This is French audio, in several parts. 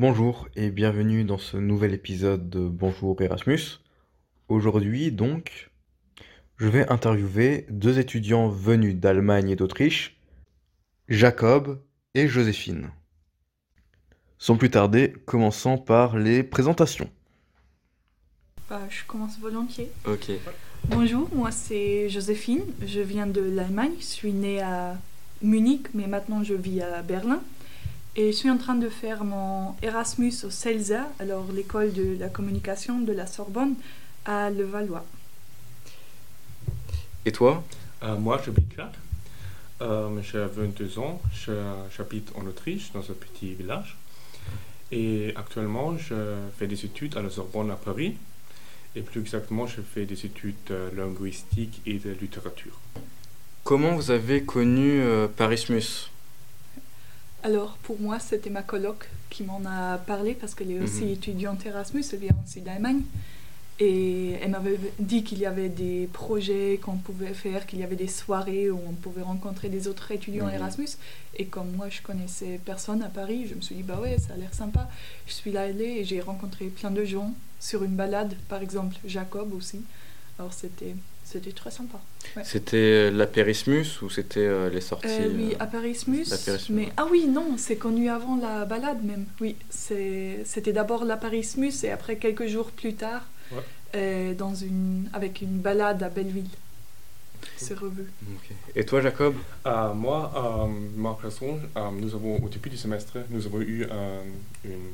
Bonjour et bienvenue dans ce nouvel épisode de Bonjour Erasmus. Aujourd'hui donc, je vais interviewer deux étudiants venus d'Allemagne et d'Autriche, Jacob et Joséphine. Sans plus tarder, commençons par les présentations. Bah, je commence volontiers. Ok. Bonjour, moi c'est Joséphine, je viens de l'Allemagne, je suis née à Munich, mais maintenant je vis à Berlin. Et je suis en train de faire mon Erasmus au CELSA, alors l'école de la communication de la Sorbonne, à Levallois. Et toi? Euh, moi, j'habite là. Euh, j'ai 22 ans. Je- J'habite en Autriche, dans un petit village. Et actuellement, je fais des études à la Sorbonne à Paris. Et plus exactement, je fais des études euh, linguistiques et de littérature. Comment vous avez connu euh, Parismus Alors pour moi, c'était ma coloc qui m'en a parlé parce qu'elle est aussi Mhm. étudiante Erasmus, elle vient aussi d'Allemagne. Et elle m'avait dit qu'il y avait des projets qu'on pouvait faire, qu'il y avait des soirées où on pouvait rencontrer des autres étudiants Mhm. Erasmus. Et comme moi, je connaissais personne à Paris, je me suis dit, bah ouais, ça a l'air sympa. Je suis là allée et j'ai rencontré plein de gens sur une balade, par exemple Jacob aussi. Alors c'était c'était très sympa. Ouais. C'était l'apérismus ou c'était euh, les sorties Euh, oui, euh, Parismus. l'apérismus, Mais ouais. ah oui, non, c'est connu avant la balade même. Oui, c'est- c'était d'abord l'Aparismus et après quelques jours plus tard, Ouais. euh, dans une avec une balade à Belleville. C'est revu. Et toi Jacob? Euh, moi, euh, ma personne, euh, nous avons, au début du semestre, nous avons eu euh, une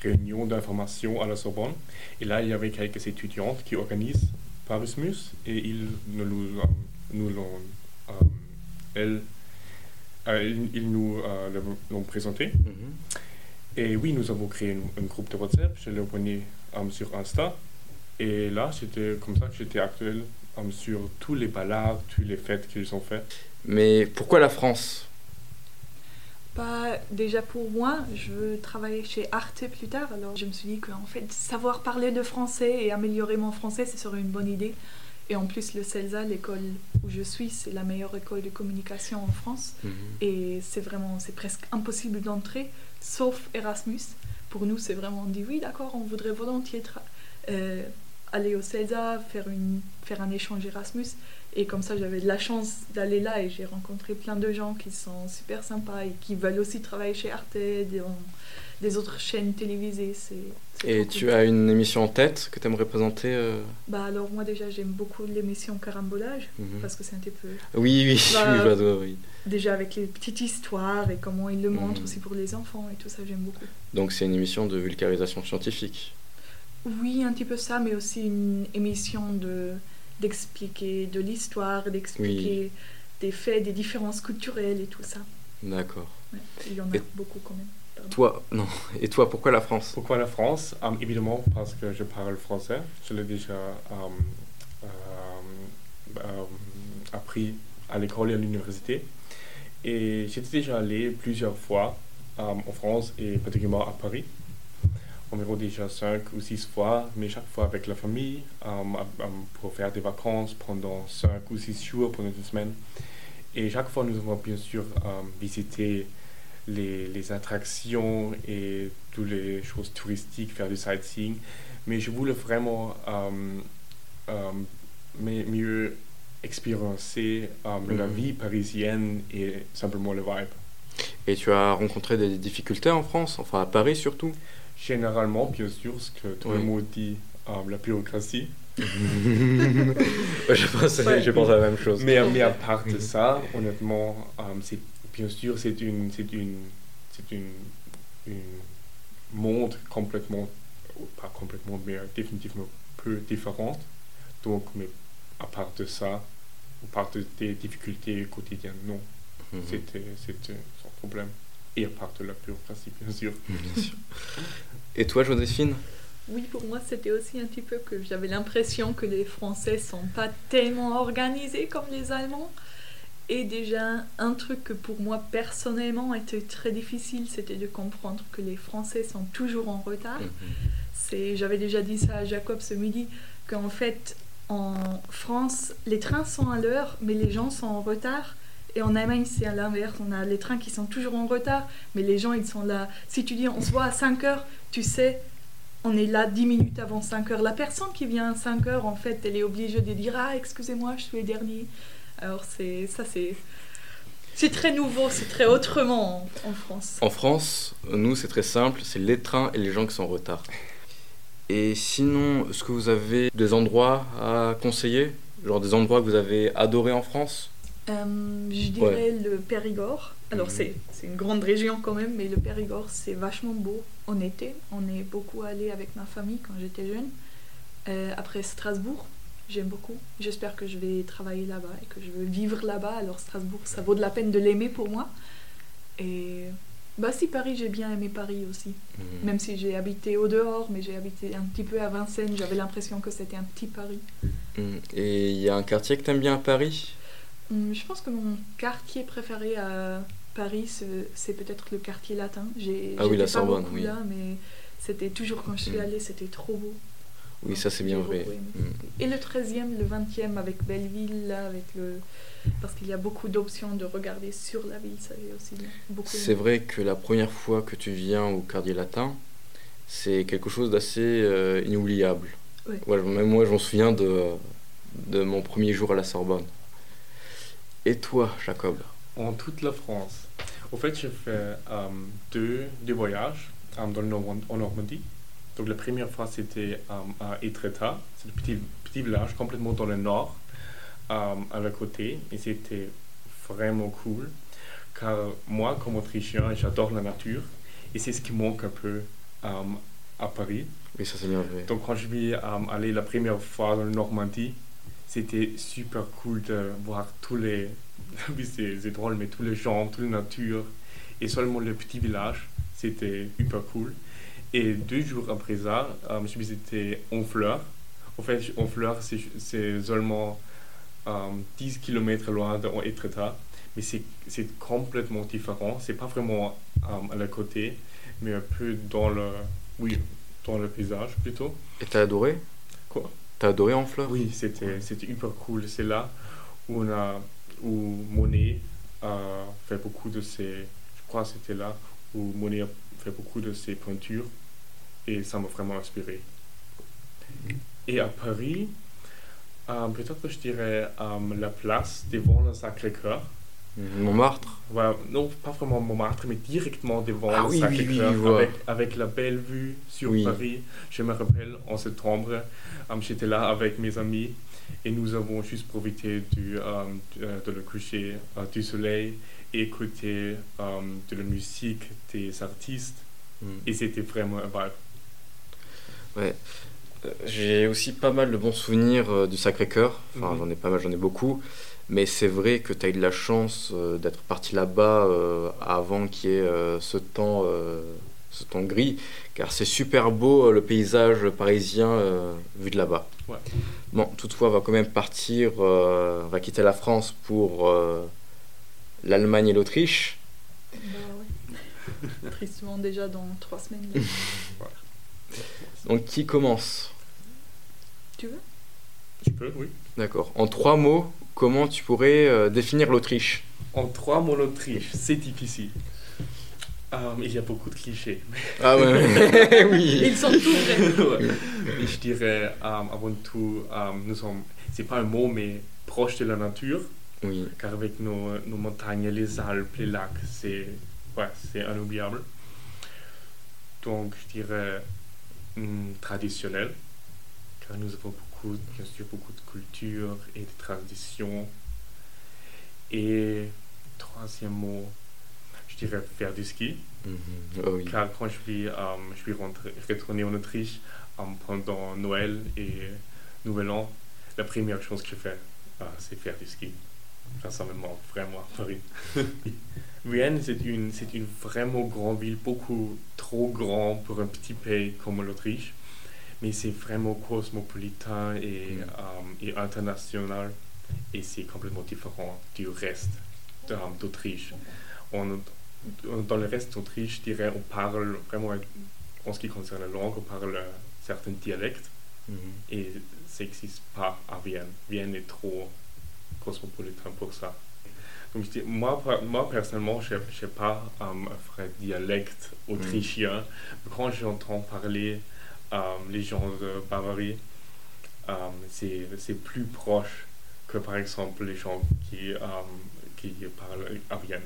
réunion d'information à la Sorbonne. Et là, il y avait quelques étudiantes qui organisent Parismus et ils nous, nous, euh, nous l'ont, euh, euh, ils, nous euh, l'ont- présenté. Mhm. Et oui, nous avons créé un groupe de WhatsApp, je l'ai abonné euh, sur Insta. Et là, c'était comme ça que j'étais actuel sur tous les balades, toutes les fêtes qu'ils ont faites. Mais pourquoi la France? Pas déjà pour moi, je veux travailler chez Arte plus tard, alors je me suis dit qu'en fait, savoir parler de français et améliorer mon français, ce serait une bonne idée. Et en plus, le CELSA, l'école où je suis, c'est la meilleure école de communication en France. Mhm. Et c'est vraiment, c'est presque impossible d'entrer, sauf Erasmus. Pour nous, c'est vraiment, on dit oui, d'accord, on voudrait volontiers euh, aller au CELSA, faire, une, faire un échange Erasmus. Et comme ça, j'avais de la chance d'aller là et j'ai rencontré plein de gens qui sont super sympas et qui veulent aussi travailler chez Arte, dans des autres chaînes télévisées. C'est, Et tu cool. as une émission en tête que tu aimerais présenter euh Bah alors moi déjà, j'aime beaucoup l'émission Carambolage Mhm. parce que c'est un petit peu Oui, oui, Bah, oui, déjà avec les petites histoires et comment ils le montrent Mhm. aussi pour les enfants et tout ça, j'aime beaucoup. Donc c'est une émission de vulgarisation scientifique. Oui, un petit peu ça, mais aussi une émission de d'expliquer de l'histoire, d'expliquer des faits, des différences culturelles et tout ça. D'accord. Ouais, il y en a Et- beaucoup quand même. pardon. Toi, non. Et toi, pourquoi la France? Pourquoi la France? Euh, Évidemment parce que je parle français. Je l'ai déjà euh, euh, appris à l'école et à l'université. Et j'étais déjà allé plusieurs fois en France et particulièrement à Paris. Environ déjà cinq ou six fois, mais chaque fois avec la famille euh, pour faire des vacances pendant cinq ou six jours, pendant deux semaines. Et chaque fois, nous avons bien sûr euh, visité les, les attractions et toutes les choses touristiques, faire du sightseeing. Mais je voulais vraiment euh, mieux expérimenter euh, la vie parisienne et simplement le vibe. Et tu as rencontré des difficultés en France, enfin à Paris surtout? Généralement, bien sûr, ce que tout le monde dit, euh, la bureaucratie. je, pense, Ouais. je pense à la même chose. Mais, mais à part de ça, honnêtement, euh, c'est, bien sûr, c'est une, c'est une, c'est une, une monde complètement, pas complètement, mais définitivement peu différente. Donc, mais à part de ça, à part de- des difficultés quotidiennes, non, Mhm. c'était, c'était sans problème. Et à part de la bureaucratie, bien sûr. Bien sûr. Et toi, Joséphine? Oui, pour moi, c'était aussi un petit peu que j'avais l'impression que les Français sont pas tellement organisés comme les Allemands. Et déjà, un truc que pour moi personnellement était très difficile, c'était de comprendre que les Français sont toujours en retard. Mhm. C'est, j'avais déjà dit ça à Jacob ce midi, qu'en fait, en France, les trains sont à l'heure, mais les gens sont en retard. Et en Allemagne, c'est à l'inverse. On a les trains qui sont toujours en retard, mais les gens, ils sont là. Si tu dis on se voit à 5 heures, tu sais, on est là 10 minutes avant 5 heures. La personne qui vient à 5 heures, en fait, elle est obligée de dire Ah, excusez-moi, je suis le dernier. Alors, c'est ça, c'est. C'est très nouveau, c'est très autrement en, en France. En France, nous, c'est très simple c'est les trains et les gens qui sont en retard. Et sinon, est-ce que vous avez des endroits à conseiller? Genre des endroits que vous avez adorés en France? Euh, je dirais le Périgord. Alors, Mhm. c'est c'est une grande région quand même, mais le Périgord, c'est vachement beau en été. On est beaucoup allé avec ma famille quand j'étais jeune. Euh, après Strasbourg, j'aime beaucoup. J'espère que je vais travailler là-bas et que je veux vivre là-bas. Alors, Strasbourg, ça vaut de la peine de l'aimer pour moi. Et. Bah, si Paris, j'ai bien aimé Paris aussi. Mhm. Même si j'ai habité au dehors, mais j'ai habité un petit peu à Vincennes, j'avais l'impression que c'était un petit Paris. Mhm. Et il y a un quartier que t'aimes bien à Paris? Je pense que mon quartier préféré à Paris, c'est- peut-être le quartier latin. J'ai Ah oui, la Sorbonne, oui. là, mais c'était toujours quand je suis Mm. allée, c'était trop beau. Oui, ça c'est bien vrai. Mhm. Et le 13e, le 20e avec Belleville, là, avec le... parce qu'il y a beaucoup d'options de regarder sur la ville, ça aussi bien. beaucoup. C'est vrai que la première fois que tu viens au Quartier Latin, c'est quelque chose d'assez euh, inoubliable. Ouais. Ouais, même moi, je m'en souviens de, de mon premier jour à la Sorbonne. Et toi, Jacob? En toute la France. Au fait, j'ai fait euh, deux, deux voyages euh, dans le Nord- en Normandie. Donc la première fois, c'était euh, à Étretat. C'est un petit, petit village complètement dans le nord, à la côté. Et c'était vraiment cool. Car moi, comme Autrichien, j'adore la nature. Et c'est ce qui manque un peu à Paris. Oui, ça c'est bien. Donc quand je suis allé la première fois dans la Normandie, c'était super cool de voir tous les, oui c'est c'est drôle, mais tous les gens, toute la nature, et seulement le petit village, c'était hyper cool. Et deux jours après ça, euh, je visité Honfleur. En fait, Honfleur, c'est c'est seulement euh, 10 km loin de Etretat, mais c'est c'est complètement différent. C'est pas vraiment euh, à la côté, mais un peu dans le, oui, dans le paysage plutôt. Et t'as adoré? Quoi? Adoré Oui, c'était hyper cool. C'est là où on a où Monet a fait beaucoup de ses je crois c'était là où Monet a fait beaucoup de ses peintures et ça m'a vraiment inspiré. Et à Paris, euh, peut-être que je dirais euh, la place devant le Sacré-Cœur. Montmartre Voilà, non, pas vraiment Montmartre, mais directement devant Ah le oui, oui, oui, avec, avec la belle vue sur. Paris. Je me rappelle, en septembre, euh, j'étais là avec mes amis et nous avons juste profité du, euh, de, de le coucher euh, du soleil et écouté euh, de la musique des artistes. Mhm. Et c'était vraiment un vibe. Ouais. J'ai aussi pas mal de bons souvenirs du Sacré-Cœur. Enfin, Mhm. j'en ai pas mal, j'en ai beaucoup. Mais c'est vrai que tu as eu de la chance euh, d'être parti là-bas euh, avant qu'il y ait euh, ce temps, euh, ce temps gris. Car c'est super beau euh, le paysage parisien euh, vu de là-bas. Ouais. Bon, toutefois, on va quand même partir, euh, on va quitter la France pour euh, l'Allemagne et l'Autriche. Bah ouais. Tristement déjà dans trois semaines. là. Donc, qui commence? Tu veux? Tu peux, oui. D'accord. En trois mots, comment tu pourrais euh, définir l'Autriche En trois mots, l'Autriche, c'est difficile. Euh, il y a beaucoup de clichés. Ah ouais, oui. Ils sont tous. Ouais. Je dirais euh, avant tout, euh, nous sommes, c'est pas un mot, mais proche de la nature, Oui. car avec nos, nos montagnes, les Alpes, les lacs, c'est ouais, c'est inoubliable. Donc je dirais hum, traditionnel, car nous avons beaucoup, bien sûr, beaucoup de culture et de traditions. Et troisième mot, je dirais faire du ski. Mhm. Ah oui. Car quand je suis, euh, je suis rentré, retourné en Autriche euh, pendant Noël et Nouvel An, la première chose que je fais, euh, c'est faire du ski. Ça me manque vraiment à Paris. Vienne, c'est une, c'est une vraiment grande ville, beaucoup trop grand pour un petit pays comme l'Autriche. Mais c'est vraiment cosmopolitain et, Mm. euh, et international. Et c'est complètement différent du reste euh, d'Autriche. On, dans le reste d'Autriche, je dirais, on parle vraiment, en ce qui concerne la langue, on parle euh, certains dialectes Mhm. et ça n'existe pas à Vienne. Vienne est trop cosmopolitain pour ça. je dis, moi, moi personnellement, je n'ai pas euh, un vrai dialecte autrichien. Quand j'entends parler les gens de Bavarie, euh, c'est c'est plus proche que par exemple les gens qui, euh, qui parlent à Vienne.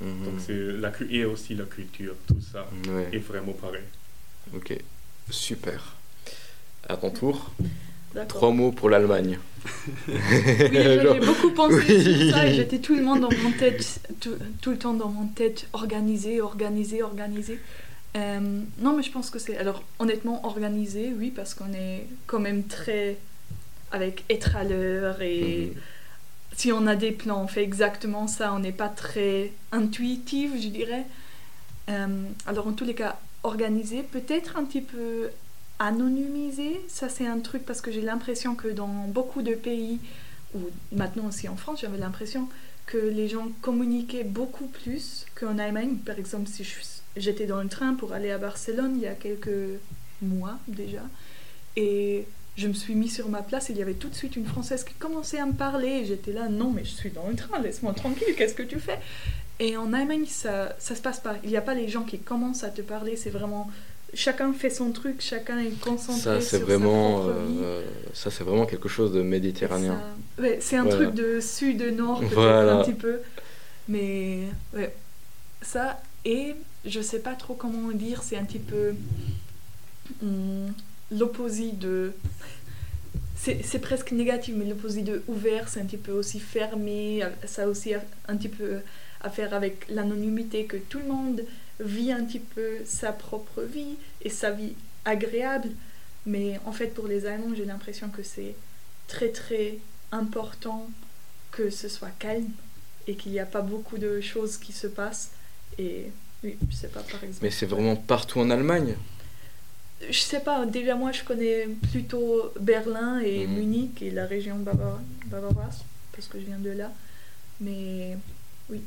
Mhm. Donc c'est la, et aussi la culture, tout ça Ouais, est vraiment pareil. ok. Super. À ton tour, trois mots pour l'Allemagne. Oui, j'ai beaucoup pensé Oui. sur ça et j'étais tout le monde dans mon tête, tout, tout le temps dans mon tête, organisé, organisé, organisé. Euh, non, mais je pense que c'est. Alors, honnêtement, organisé, oui, parce qu'on est quand même très. avec être à l'heure et. Mhm. Si on a des plans, on fait exactement ça, on n'est pas très intuitif, je dirais. Euh, alors, en tous les cas, organisé, peut-être un petit peu anonymisé, ça c'est un truc parce que j'ai l'impression que dans beaucoup de pays, ou maintenant aussi en France, j'avais l'impression que les gens communiquaient beaucoup plus qu'en Allemagne. Par exemple, si je- j'étais dans le train pour aller à Barcelone il y a quelques mois déjà, et je me suis mis sur ma place, il y avait tout de suite une Française qui commençait à me parler, j'étais là, non mais je suis dans le train, laisse-moi tranquille, qu'est-ce que tu fais? Et en Allemagne, ça, ça se passe pas. Il n'y a pas les gens qui commencent à te parler, c'est vraiment... Chacun fait son truc, chacun est concentré Ça, c'est vraiment, euh, ça, c'est vraiment quelque chose de méditerranéen. Ça- ouais, c'est un Voilà. truc de sud-nord, peut-être Voilà. un petit peu. Mais ouais, ça, et je sais pas trop comment dire, c'est un petit peu hum, l'opposé de. C'est presque négatif, mais l'opposé de ouvert, c'est un petit peu aussi fermé. Ça a aussi un petit peu à faire avec l'anonymité, que tout le monde vit un petit peu sa propre vie et sa vie agréable. Mais en fait, pour les Allemands, j'ai l'impression que c'est très très important que ce soit calme et qu'il n'y a pas beaucoup de choses qui se passent. Et oui, je sais pas par exemple. Mais c'est vraiment partout en Allemagne. Je sais pas, déjà moi je connais plutôt Berlin et Mhm. Munich et la région bavaroise, parce que je viens de là. Mais oui,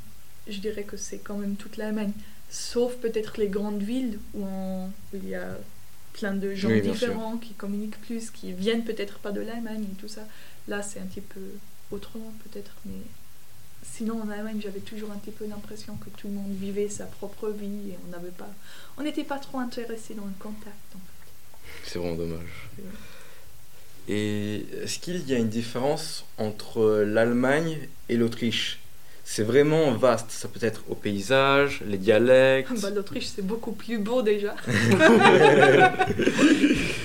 je dirais que c'est quand même toute l'Allemagne. Sauf peut-être les grandes villes où, on- où il y a plein de gens Oui, bien sûr. différents qui communiquent plus, qui viennent peut-être pas de l'Allemagne et tout ça. Là c'est un petit peu autrement peut-être, mais sinon en Allemagne j'avais toujours un petit peu l'impression que tout le monde vivait sa propre vie et on n'avait pas, on n'était pas trop intéressé dans le contact. en fait. C'est vraiment dommage. Et est-ce qu'il y a une différence entre l'Allemagne et l'Autriche? C'est vraiment vaste. Ça peut être au paysage, les dialectes. Bah, L'Autriche, c'est beaucoup plus beau déjà.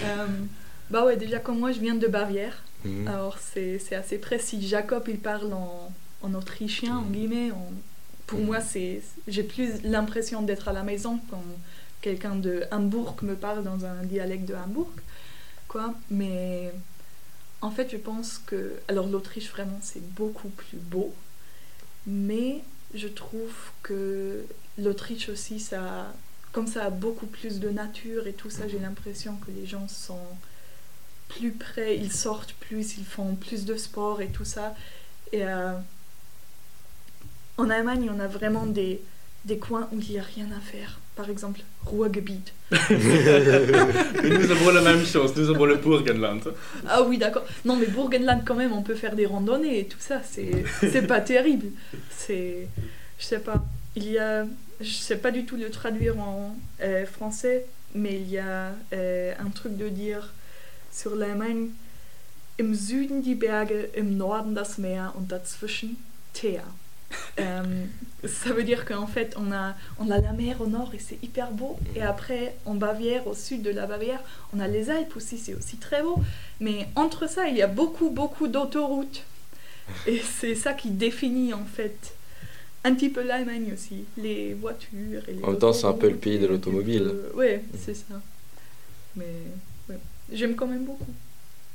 Euh, bah ouais, déjà comme moi, je viens de Bavière. Mhm. Alors c'est c'est assez précis. Jacob, il parle en, en autrichien, en guillemets. en- Pour Mhm. moi, c'est j'ai plus l'impression d'être à la maison quand quelqu'un de Hambourg me parle dans un dialecte de Hambourg. Quoi. Mais en fait, je pense que... Alors l'Autriche, vraiment, c'est beaucoup plus beau. Mais je trouve que l'Autriche aussi, ça, comme ça a beaucoup plus de nature et tout ça, j'ai l'impression que les gens sont plus près, ils sortent plus, ils font plus de sport et tout ça. Et euh, en Allemagne, on a vraiment des, des coins où il n'y a rien à faire. Par exemple, Ruhrgebiet. Mais nous avons la même chose, nous avons le Burgenland. Ah oui, d'accord. Non, mais Burgenland, quand même, on peut faire des randonnées et tout ça. C'est c'est pas terrible. C'est. Je sais pas. Il y a. Je sais pas du tout le traduire en euh, français, mais il y a euh, un truc de dire sur l'Allemagne Im Süden die Berge, im Norden das Meer und dazwischen Teer. Euh, ça veut dire qu'en fait, on a, on a la mer au nord et c'est hyper beau. Et après, en Bavière, au sud de la Bavière, on a les Alpes aussi, c'est aussi très beau. Mais entre ça, il y a beaucoup, beaucoup d'autoroutes. Et c'est ça qui définit en fait un petit peu l'Allemagne aussi. Les voitures et les En même temps, c'est un peu le pays de l'automobile. peu- Ouais, c'est ça. Mais ouais, j'aime quand même beaucoup.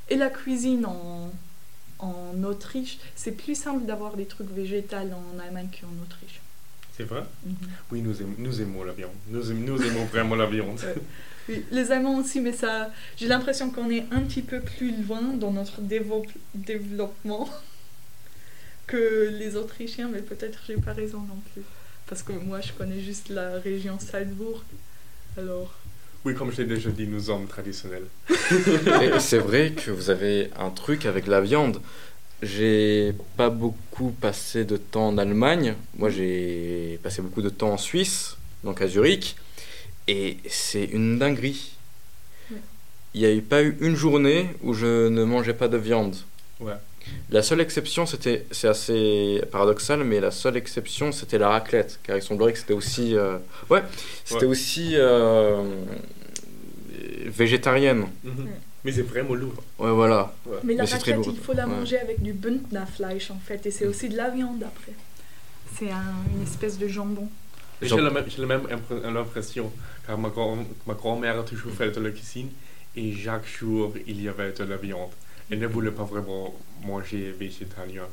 Et la cuisine en, en Autriche, c'est plus simple d'avoir des trucs végétaux en Allemagne qu'en Autriche. C'est vrai? Mhm. Oui, nous aimons, nous aimons la viande. Nous, aimons- nous aimons vraiment la viande. Oui, les Allemands aussi, mais ça, j'ai l'impression qu'on est un petit peu plus loin dans notre dévo- développement que les Autrichiens, mais peut-être j'ai pas raison non plus. Parce que moi, je connais juste la région Salzbourg. Alors, Oui, comme je l'ai déjà dit, nous sommes traditionnels. Et c'est vrai que vous avez un truc avec la viande. j'ai pas beaucoup passé de temps en Allemagne. Moi, j'ai passé beaucoup de temps en Suisse, donc à Zurich. Et c'est une dinguerie. Il n'y a eu pas eu une journée où je ne mangeais pas de viande. Ouais. La seule exception, c'était, c'est assez paradoxal, mais la seule exception, c'était la raclette, car il semblerait que c'était aussi, euh, ouais, c'était Ouais. aussi euh, végétarienne. Mhm. Mais c'est vraiment lourd. Ouais, voilà. Ouais. Mais la Mais raclette, il faut la Ouais. manger avec du Bündnerfleisch en fait, et c'est aussi de la viande après. C'est un- une espèce de jambon. J'ai la même, j'ai la même impré- l'impression, car ma, grand, ma grand-mère a toujours fait de la cuisine et chaque jour il y avait de la viande. Elle ne voulait pas vraiment manger végétalien.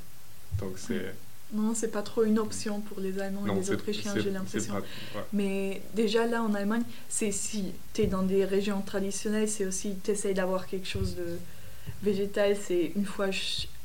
Donc c'est. Non, c'est pas trop une option pour les Allemands et non, les c'est- Autrichiens, j'ai l'impression. ouais. Mais déjà là en Allemagne, c'est si tu es dans des régions traditionnelles, c'est aussi tu essayes d'avoir quelque chose de végétal. C'est une fois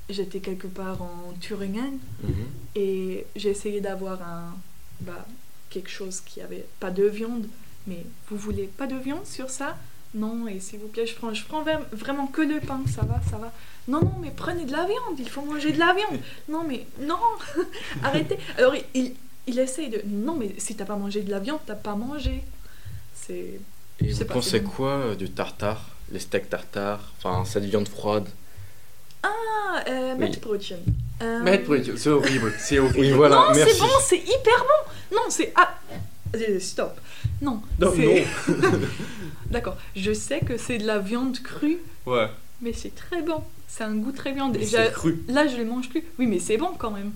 j'étais quelque part en Thuringen Mhm. et j'ai essayé d'avoir un bah, quelque chose qui avait pas de viande, mais vous voulez pas de viande sur ça? Non, et s'il vous plaît, je prends, je prends vra- vraiment que le pain, ça va, ça va. Non, non, mais prenez de la viande, il faut manger de la viande. Non, mais non, arrêtez. Alors il, il, essaye de. Non, mais si t'as pas mangé de la viande, t'as pas mangé. C'est. Et vous pas, pensez quoi euh, du tartare Les steaks tartare Enfin, cette viande froide? Ah, euh, Oui. Euh, c'est horrible. C'est horrible. Oui, voilà, non, c'est bon, c'est hyper bon. Non, c'est. Ah Stop. Non. Non, c'est-. D'accord. Je sais que c'est de la viande crue, Ouais. mais c'est très bon. C'est un goût très viande. C'est j'a- cru. Là, je le mange plus. Oui, mais c'est bon quand même.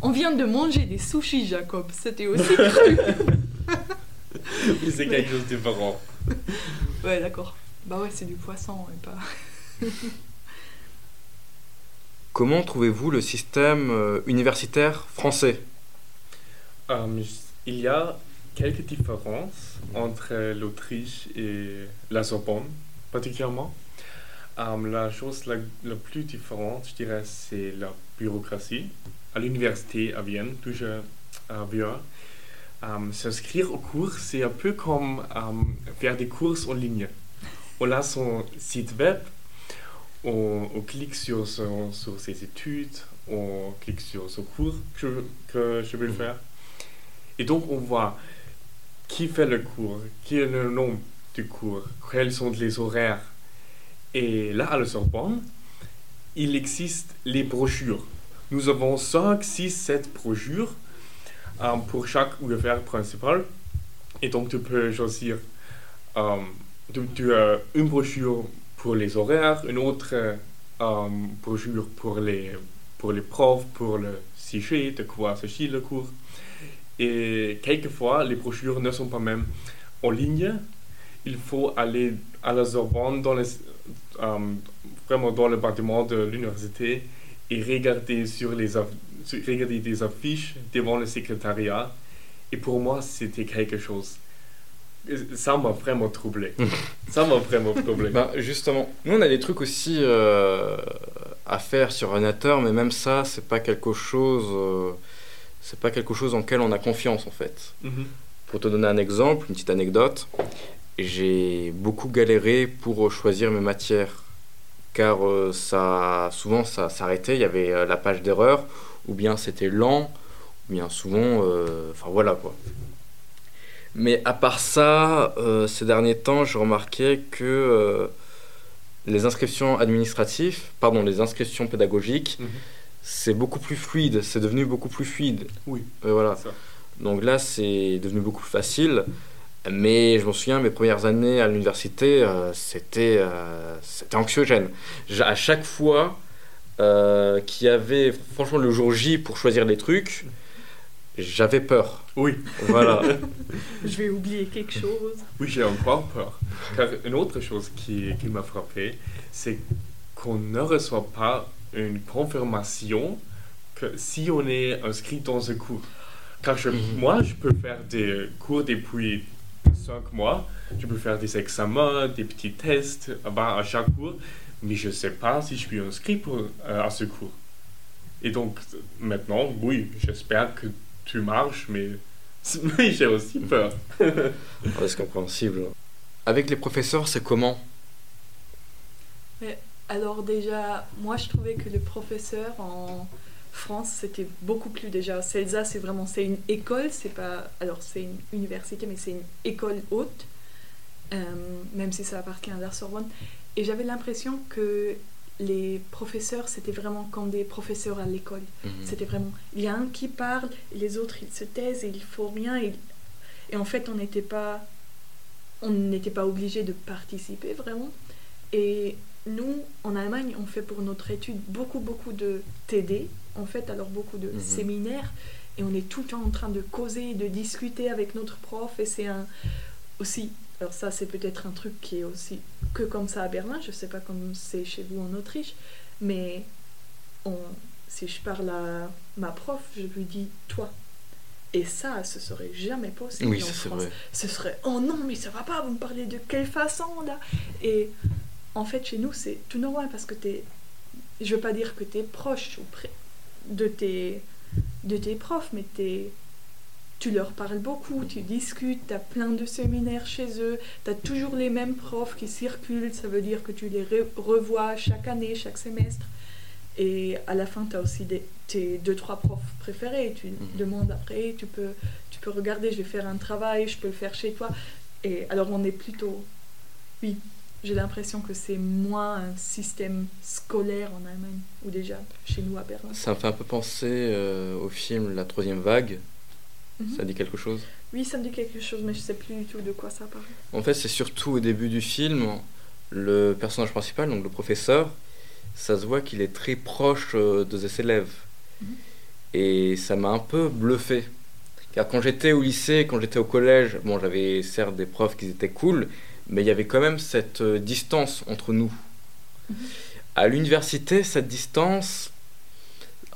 On vient de manger des sushis, Jacob. C'était aussi cru. Mais c'est quelque chose de différent. ouais, d'accord. Bah ouais, c'est du poisson et pas. Comment trouvez-vous le système euh, universitaire français? Euh, il y a quelques différences entre l'Autriche et la Sorbonne, particulièrement. Euh, la chose la, plus différente, je dirais, c'est la bureaucratie. À l'université à Vienne, toujours à Vienne, euh, s'inscrire au cours, c'est un peu comme euh, faire des courses en ligne. On a son site web, on, clique sur, son- ses études, on clique sur ce cours que, je veux faire. Et donc, on voit qui fait le cours, qui est le nom du cours, quels sont les horaires? Et là, à la Sorbonne, il existe les brochures. Nous avons 5, 6, 7 brochures euh, pour chaque UFR principal. Et donc, tu peux choisir euh, tu as une brochure pour les horaires, une autre euh, brochure pour les, pour les profs, pour le sujet, de quoi s'agit le cours. Et quelquefois, les brochures ne sont pas même en ligne. Il faut aller à la Sorbonne, dans les, euh, vraiment dans le bâtiment de l'université, et regarder, sur les, regarder des affiches devant le secrétariat. Et pour moi, c'était quelque chose. Ça m'a vraiment troublé. Ça m'a vraiment troublé. Bah, justement, nous on a des trucs aussi euh, à faire sur ordinateur, mais même ça, c'est pas quelque chose, euh, c'est pas quelque chose en quel on a confiance en fait. Mhm. Pour te donner un exemple, une petite anecdote, j'ai beaucoup galéré pour choisir mes matières, car euh, ça, souvent ça s'arrêtait, il y avait euh, la page d'erreur, ou bien c'était lent, ou bien souvent, euh, enfin voilà quoi. Mais à part ça, euh, ces derniers temps, je remarquais que euh, les inscriptions administratives, pardon, les inscriptions pédagogiques, Mhm. C'est beaucoup plus fluide, c'est devenu beaucoup plus fluide. Oui. Euh, voilà. Ça. Donc là, c'est devenu beaucoup plus facile. Mais je me souviens, mes premières années à l'université, euh, c'était euh, c'était anxiogène. À chaque fois euh, qu'il y avait, franchement, le jour J pour choisir les trucs, j'avais peur. Oui, Voilà. Je vais oublier quelque chose. oui j'ai encore peur. Car une autre chose qui, qui m'a frappé, c'est qu'on ne reçoit pas une confirmation que si on est inscrit dans ce cours. Car je- Mhm. moi, je peux faire des cours depuis 5 mois, je peux faire des examens, des petits tests avant à chaque cours, mais je ne sais pas si je suis inscrit pour, euh, à ce cours. Et donc, maintenant, oui, j'espère que tu marches, mais, mais j'ai aussi peur. c'est compréhensible. Avec les professeurs, c'est comment? Alors déjà, moi je trouvais que le professeur en France c'était beaucoup plus déjà. CELSA c'est vraiment c'est une école, c'est pas alors c'est une université mais c'est une école haute, euh, même si ça appartient à la Sorbonne. Et j'avais l'impression que les professeurs c'était vraiment comme des professeurs à l'école. Mhm. C'était vraiment il y a un qui parle, les autres ils se taisent et il faut rien et, et en fait on n'était pas on n'était pas obligé de participer vraiment. Et nous, en Allemagne, on fait pour notre étude beaucoup, beaucoup de TD, en fait, alors beaucoup de Mhm. séminaires, et on est tout le temps en train de causer, de discuter avec notre prof, et c'est un aussi, alors ça c'est peut-être un truc qui est aussi que comme ça à Berlin, je sais pas comme c'est chez vous en Autriche, mais on, si je parle à ma prof, je lui dis toi. Et ça, ce serait jamais possible Oui, en France vrai. ce serait oh non mais ça va pas vous me parlez de quelle façon là? Et en fait chez nous c'est tout normal parce que t'es je veux pas dire que t'es proche ou de tes de tes profs mais t'es tu leur parles beaucoup, tu discutes, tu as plein de séminaires chez eux, tu as toujours les mêmes profs qui circulent, ça veut dire que tu les re- revois chaque année, chaque semestre. Et à la fin, tu as aussi des, tes deux, trois profs préférés. Tu Mhm. demandes après, tu peux, tu peux regarder, je vais faire un travail, je peux le faire chez toi. Et alors, on est plutôt. Oui, j'ai l'impression que c'est moins un système scolaire en Allemagne, ou déjà chez nous à Berlin. Ça me fait un peu penser euh, au film La Troisième Vague. Mhm. Ça dit quelque chose? Oui, ça me dit quelque chose, mais je sais plus du tout de quoi ça parle. En fait, c'est surtout au début du film, le personnage principal, donc le professeur, ça se voit qu'il est très proche euh, de ses élèves. Mhm. Et ça m'a un peu bluffé. Car quand j'étais au lycée, quand j'étais au collège, bon, j'avais certes des profs qui étaient cool, mais il y avait quand même cette euh, distance entre nous. Mhm. À l'université, cette distance,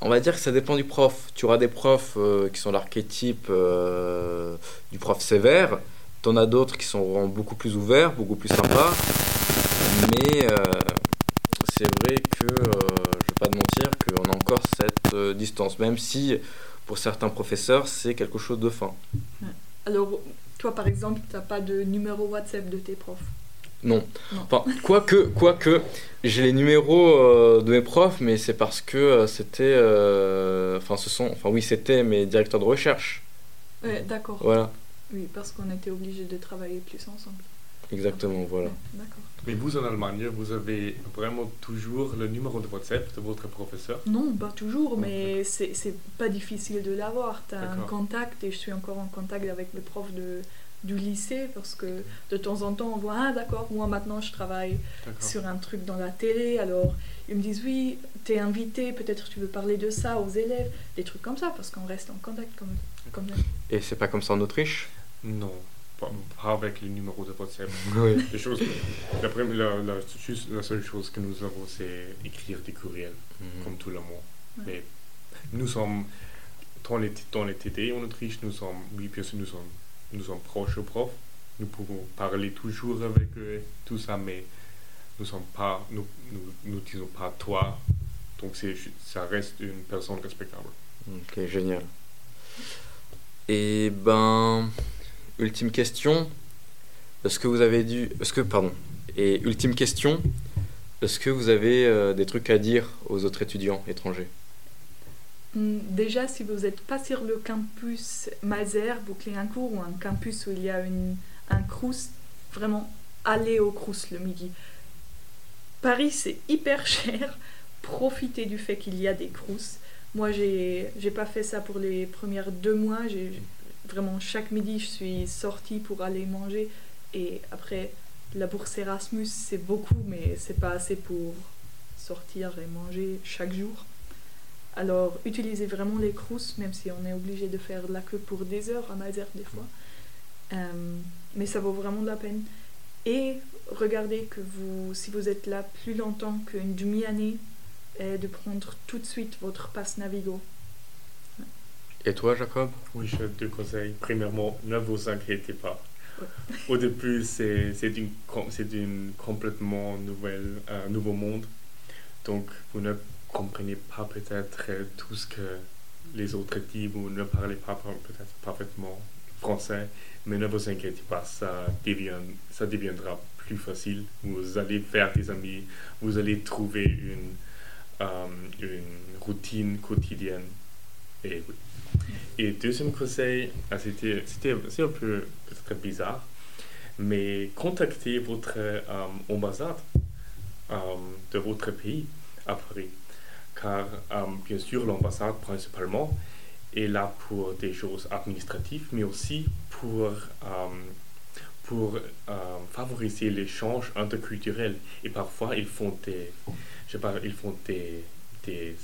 on va dire que ça dépend du prof. Tu auras des profs euh, qui sont l'archétype euh, du prof sévère, T'en as d'autres qui sont beaucoup plus ouverts, beaucoup plus sympas. Mais euh, c'est vrai que, je vais pas te mentir, qu'on a encore cette distance, même si pour certains professeurs c'est quelque chose de fin. Alors, toi par exemple, tu n'as pas de numéro WhatsApp de tes profs. Non. Non. Enfin, quoique, quoique, j'ai les numéros euh, de mes profs, mais c'est parce que euh, c'était, euh, enfin, ce sont, enfin oui, c'était mes directeurs de recherche. Ouais, d'accord. Voilà, Oui, parce qu'on était obligés de travailler plus ensemble. exactement, voilà. Ouais, d'accord. Mais vous, en Allemagne, vous avez vraiment toujours le numéro de WhatsApp de votre professeur? Non, pas toujours, mais c'est c'est pas difficile de l'avoir. Tu as un contact et je suis encore en contact avec le prof de, du lycée parce que de temps en temps on voit, ah d'accord, moi maintenant je travaille D'accord. sur un truc dans la télé, alors ils me disent oui, t'es invité, peut-être tu veux parler de ça aux élèves, des trucs comme ça parce qu'on reste en contact. Quand même. Et c'est pas comme ça en Autriche? Non, pas, avec le numéro de WhatsApp. Oui. Les choses, la, la, la- juste la seule chose que nous avons, c'est écrire des courriels, comme tout le monde. Ouais. Mais nous sommes, dans les, dans les TD en Autriche, nous sommes, oui, bien sûr, nous sommes, nous sommes proches aux profs. Nous pouvons parler toujours avec eux, tout ça, mais nous sommes pas, nous, nous, nous disons pas toi. Donc ça reste une personne respectable. Ok, génial. Et ben, ultime question. Est-ce que vous avez dû. Est-ce que. Pardon. Et ultime question. Est-ce que vous avez euh, des trucs à dire aux autres étudiants étrangers? Hmm, Déjà, si vous n'êtes pas sur le campus Malzerbe ou Cléincourt ou un campus où il y a une, un crous, vraiment, allez au crous le midi. Paris, c'est hyper cher. Profitez du fait qu'il y a des crous. Moi, j'ai j'ai pas fait ça pour les premières deux mois. Vraiment chaque midi, je suis sortie pour aller manger. Et après, la bourse Erasmus, c'est beaucoup, mais c'est pas assez pour sortir et manger chaque jour. Alors, utilisez vraiment les crousses, même si on est obligé de faire de la queue pour des heures à Malzerbe des fois. Euh, mais ça vaut vraiment de la peine. Et regardez que vous, si vous êtes là plus longtemps qu'une demi-année, de prendre tout de suite votre passe Navigo. Et toi, Jacob? Oui, je te conseille. Premièrement, ne vous inquiétez pas. Au début, c'est une complètement nouvelle, un nouveau monde. Donc, vous ne comprenez pas peut-être euh, tout ce que les autres disent, vous ne parlez pas peut-être parfaitement français, mais ne vous inquiétez pas, ça, devient, ça deviendra plus facile. Vous allez faire des amis, vous allez trouver une, euh, une routine quotidienne. Et, et deuxième conseil, ah, c'était un peu bizarre, mais contactez votre euh, ambassade euh, de votre pays à Paris. Car, euh, bien sûr, l'ambassade principalement est là pour des choses administratives, mais aussi pour, pour favoriser l'échange interculturel. Et parfois, ils font des, je sais pas, ils font des, des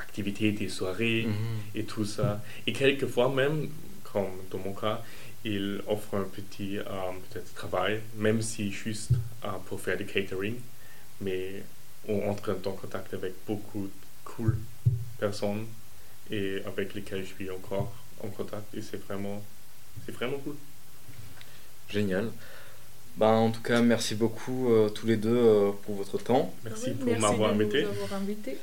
activités, des soirées Mhm. et tout ça. Et quelquefois même, comme dans mon cas, ils offrent un petit euh, peut-être travail, même si juste euh, pour faire du catering. Mais on entre en contact avec beaucoup de cool personnes et avec lesquelles je suis encore en contact. Et c'est vraiment, c'est vraiment cool. Génial. Ben, en tout cas, merci beaucoup euh, tous les deux euh, pour votre temps. Merci Oui, pour merci m'avoir de nous invité.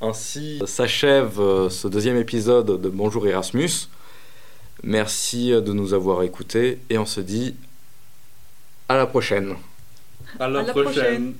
Ainsi s'achève euh, ce deuxième épisode de Bonjour Erasmus. Merci euh, de nous avoir écoutés et on se dit à la prochaine. À la à la prochaine. prochaine.